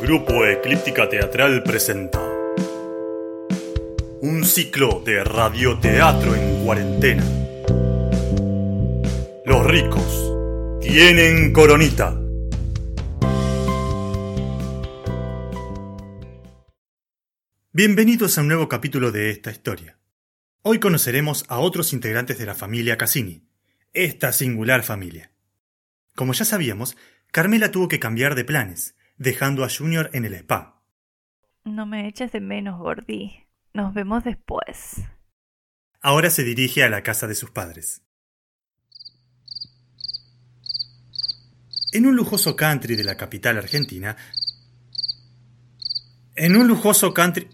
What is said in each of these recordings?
Grupo Eclíptica Teatral presenta un ciclo de radioteatro en cuarentena. Los ricos tienen coronita. Bienvenidos a un nuevo capítulo de esta historia. Hoy conoceremos a otros integrantes de la familia Cassini, esta singular familia. Como ya sabíamos, Carmela tuvo que cambiar de planes, dejando a Junior en el spa. No me eches de menos, Gordy. Nos vemos después. Ahora se dirige a la casa de sus padres. En un lujoso country de la capital argentina. En un lujoso country.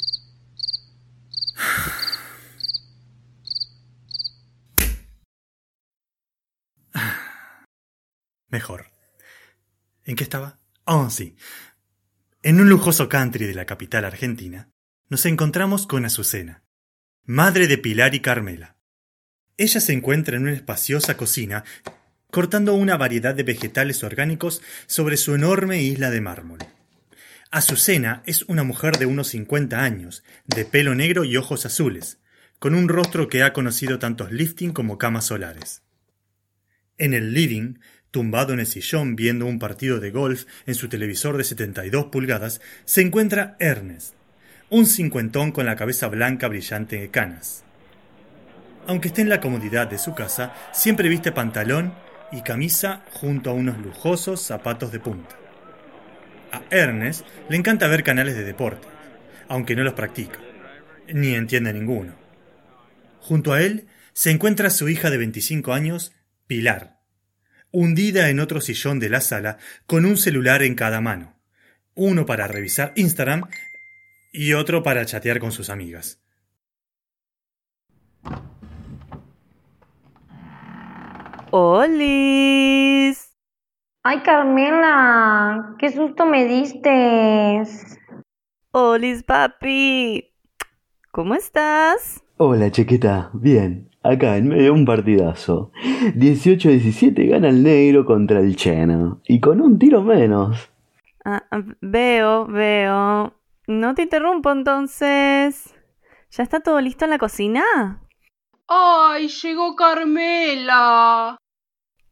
Mejor. ¿En qué estaba? Oh, sí. En un lujoso country de la capital argentina, nos encontramos con Azucena, madre de Pilar y Carmela. Ella se encuentra en una espaciosa cocina cortando una variedad de vegetales orgánicos sobre su enorme isla de mármol. Azucena es una mujer de unos 50 años, de pelo negro y ojos azules, con un rostro que ha conocido tantos lifting como camas solares. En el living Tumbado en el sillón viendo un partido de golf en su televisor de 72 pulgadas, se encuentra Ernest, un cincuentón con la cabeza blanca brillante de canas. Aunque esté en la comodidad de su casa, siempre viste pantalón y camisa junto a unos lujosos zapatos de punta. A Ernest le encanta ver canales de deporte, aunque no los practica, ni entiende ninguno. Junto a él se encuentra su hija de 25 años, Pilar, hundida en otro sillón de la sala con un celular en cada mano, uno para revisar Instagram y otro para chatear con sus amigas. ¡Olis! ¡Ay, Carmela! ¡Qué susto me diste! ¡Olis, papi! ¿Cómo estás? Hola, chiquita. Bien. Acá, en medio de un partidazo. 18-17 gana el negro contra el cheno. Y con un tiro menos. Ah, ah, veo, veo. No te interrumpo entonces. ¿Ya está todo listo en la cocina? ¡Ay, llegó Carmela!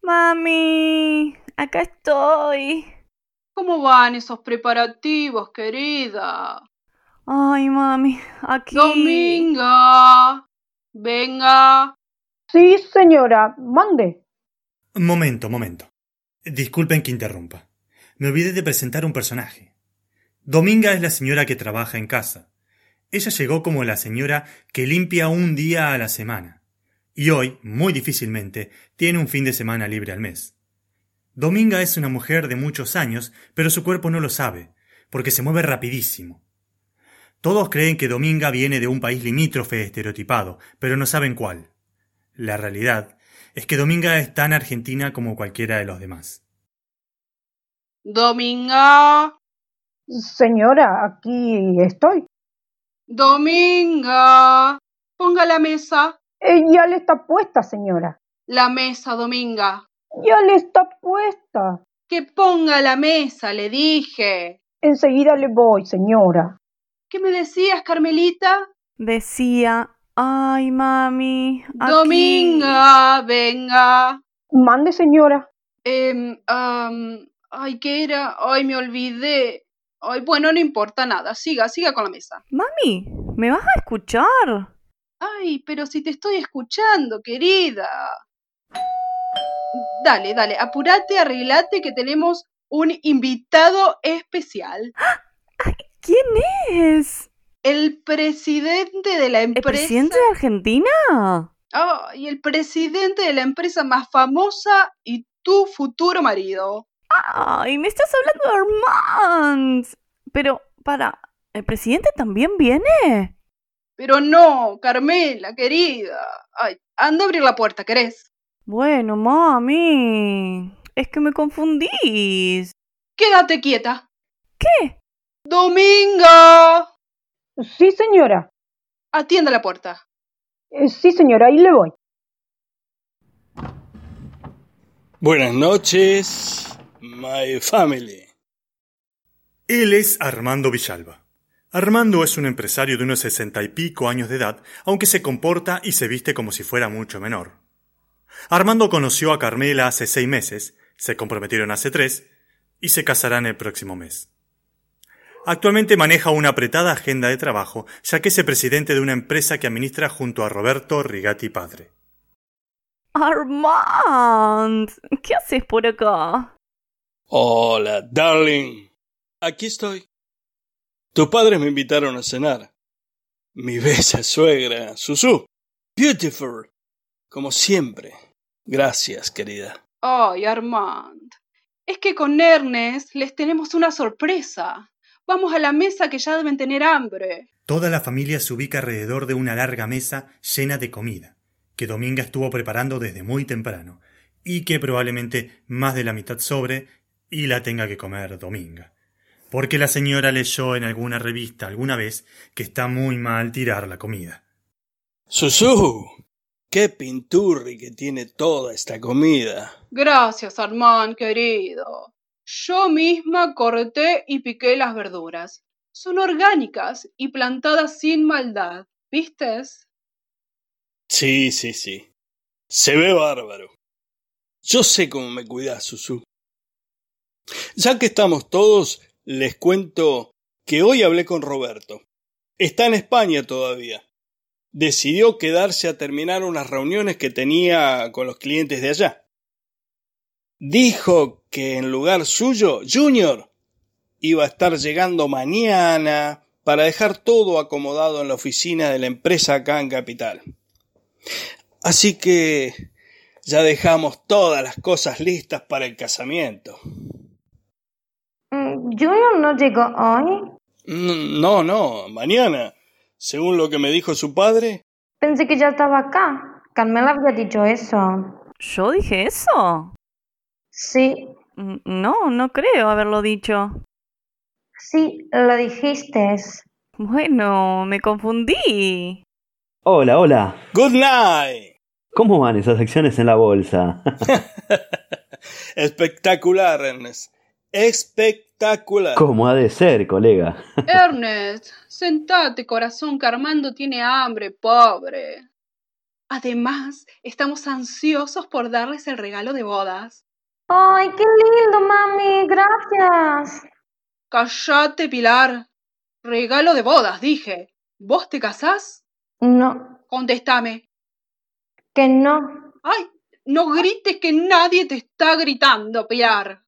Mami, acá estoy. ¿Cómo van esos preparativos, querida? Ay, mami, aquí. Dominga. Venga. Sí, señora, mande. Momento, momento. Disculpen que interrumpa. Me olvidé de presentar un personaje. Dominga es la señora que trabaja en casa. Ella llegó como la señora que limpia un día a la semana. Y hoy, muy difícilmente, tiene un fin de semana libre al mes. Dominga es una mujer de muchos años, pero su cuerpo no lo sabe, porque se mueve rapidísimo. Todos creen que Dominga viene de un país limítrofe estereotipado, pero no saben cuál. La realidad es que Dominga es tan argentina como cualquiera de los demás. Dominga. Señora, aquí estoy. Dominga. Ponga la mesa. Eh, ya le está puesta, señora. La mesa, Dominga. Ya le está puesta. Que ponga la mesa, le dije. Enseguida le voy, señora. ¿Qué me decías, Carmelita? Decía, ay, mami. aquí". Dominga, venga. Mande, señora. Em, am, ay, ¿qué era? Ay, me olvidé. Ay, bueno, no importa nada. Siga, siga con la mesa. Mami, ¿me vas a escuchar? Ay, pero si te estoy escuchando, querida. Dale, dale, apurate, arreglate que tenemos un invitado especial. ¿Quién es? El presidente de la ¿El empresa. presidente de Argentina? Ay, el presidente de la empresa más famosa y tu futuro marido. Ay, me estás hablando de Armand. Pero, para, ¿el presidente también viene? Pero no, Carmela, querida. Ay, anda a abrir la puerta, ¿querés? Bueno, mami. Es que me confundís. Quédate quieta. ¿Qué? Dominga. Sí, señora. Atienda la puerta. Eh, sí, señora, ahí le voy. Buenas noches, my family. Él es Armando Villalba. Armando es un empresario de unos sesenta y pico años de edad, aunque se comporta y se viste como si fuera mucho menor. Armando conoció a Carmela hace seis meses, se comprometieron hace tres y se casarán el próximo mes. Actualmente maneja una apretada agenda de trabajo, ya que es presidente de una empresa que administra junto a Roberto Rigatti padre. Armand, ¿qué haces por acá? Hola, darling. Aquí estoy. Tus padres me invitaron a cenar. Mi bella suegra, Susu. Beautiful. Como siempre. Gracias, querida. Ay, Armand. Es que con Ernest les tenemos una sorpresa. Vamos a la mesa que ya deben tener hambre. Toda la familia se ubica alrededor de una larga mesa llena de comida, que Dominga estuvo preparando desde muy temprano, y que probablemente más de la mitad sobre y la tenga que comer Dominga. Porque la señora leyó en alguna revista alguna vez que está muy mal tirar la comida. Susu. Qué pinturri que tiene toda esta comida. Gracias, Armand, querido. Yo misma corté y piqué las verduras. Son orgánicas y plantadas sin maldad, ¿vistes? Sí, sí, sí. Se ve bárbaro. Yo sé cómo me cuidas, Susu. Ya que estamos todos, les cuento que hoy hablé con Roberto. Está en España todavía. Decidió quedarse a terminar unas reuniones que tenía con los clientes de allá. Dijo que en lugar suyo, Junior iba a estar llegando mañana para dejar todo acomodado en la oficina de la empresa acá en Capital. Así que ya dejamos todas las cosas listas para el casamiento. Mm, Junior no llegó hoy. N- No, no, mañana. Según lo que me dijo su padre, Pensé que ya estaba acá. Carmela había dicho eso. ¿Yo dije eso? Sí, Mm, No, no creo haberlo dicho. sí, lo dijiste. Bueno, me confundí. Hola, hola. Good night. ¿Cómo van esas acciones en la bolsa? Espectacular, Ernest. Espectacular. ¿Cómo ha de ser, colega? Ernest, sentate, corazón, que Armando tiene hambre, pobre. Además, estamos ansiosos por darles el regalo de bodas. ¡Ay, qué lindo, mami! Gracias. Cállate, Pilar. Regalo de bodas, dije. ¿Vos te casás? No, Contéstame. que no. Ay, no grites que nadie te está gritando, Pilar.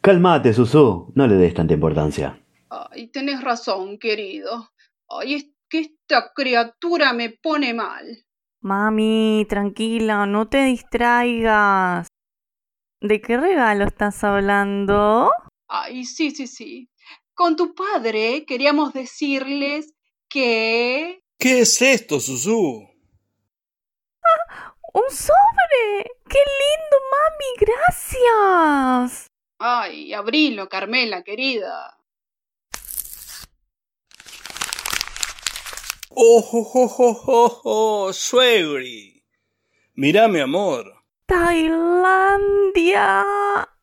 Calmate, Susu. No le des tanta importancia. Ay, tenés razón, querido. Ay, es que esta criatura me pone mal. Mami, tranquila, no te distraigas. ¿De qué regalo estás hablando? Ay, sí, sí, sí. Con tu padre queríamos decirles que... ¿Qué es esto, Susu? ¡Un sobre! ¡Qué lindo, mami! ¡Gracias! Ay, abrilo, Carmela, querida. ¡Oh, oh, oh, oh, oh, oh, suegri! Mirá, mi amor. Tailandia.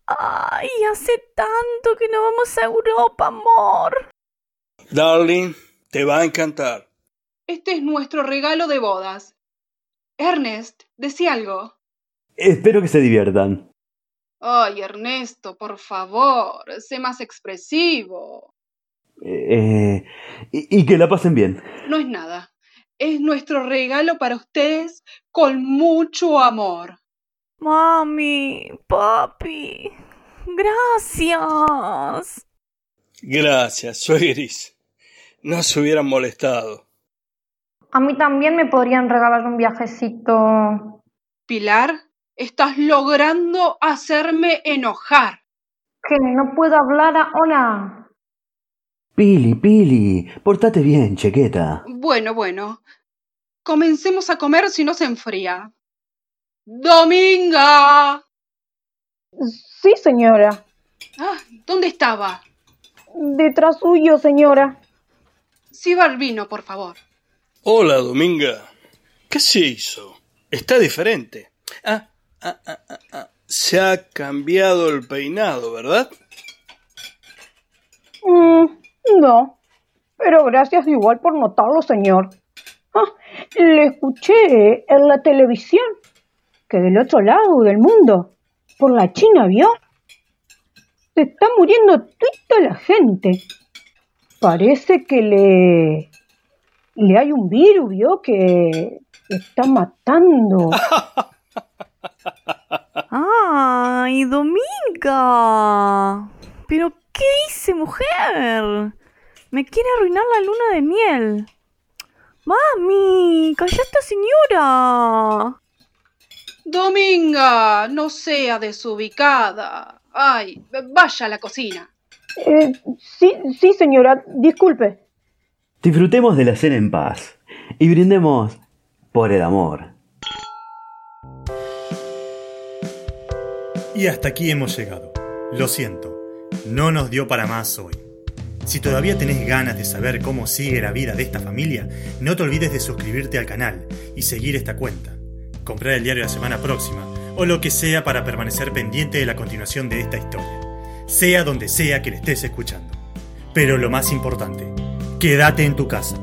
Ay, hace tanto que no vamos a Europa, amor. Darling, te va a encantar. Este es nuestro regalo de bodas. Ernest, decí algo. Espero que se diviertan. Ay, Ernesto, por favor, sé más expresivo. Eh, y, y que la pasen bien. No es nada. Es nuestro regalo para ustedes con mucho amor. Mami, papi. Gracias. Gracias, suegris. No se hubieran molestado. A mí también me podrían regalar un viajecito. Pilar, estás logrando hacerme enojar. Que no puedo hablar ahora. Pili, Pili, portate bien, chequeta. Bueno, bueno. Comencemos a comer si no se enfría. Dominga. Sí, señora. Ah, ¿dónde estaba? Detrás suyo, señora. Sirva el vino, por favor. Hola, Dominga. ¿Qué se hizo? Está diferente. Ah, ah, ah, ah, ah. Se ha cambiado el peinado, ¿verdad? Mm, No, pero gracias igual por notarlo, señor. Ah, le escuché en la televisión que del otro lado del mundo, por la China, ¿vio? Se está muriendo toda la gente. Parece que le... le hay un virus, ¿vio? Que está matando. ¡Ay, Dominga! ¿Pero qué dice, mujer? Me quiere arruinar la luna de miel. ¡Mami! ¡Calla esta señora! Dominga, no sea desubicada. Ay, vaya a la cocina. Eh, sí, sí, señora, disculpe. Disfrutemos de la cena en paz y brindemos por el amor. Y hasta aquí hemos llegado. Lo siento, no nos dio para más hoy. Si todavía tenés ganas de saber cómo sigue la vida de esta familia, no te olvides de suscribirte al canal y seguir esta cuenta. Comprar el diario la semana próxima o lo que sea para permanecer pendiente de la continuación de esta historia, sea donde sea que le estés escuchando. Pero lo más importante, quédate en tu casa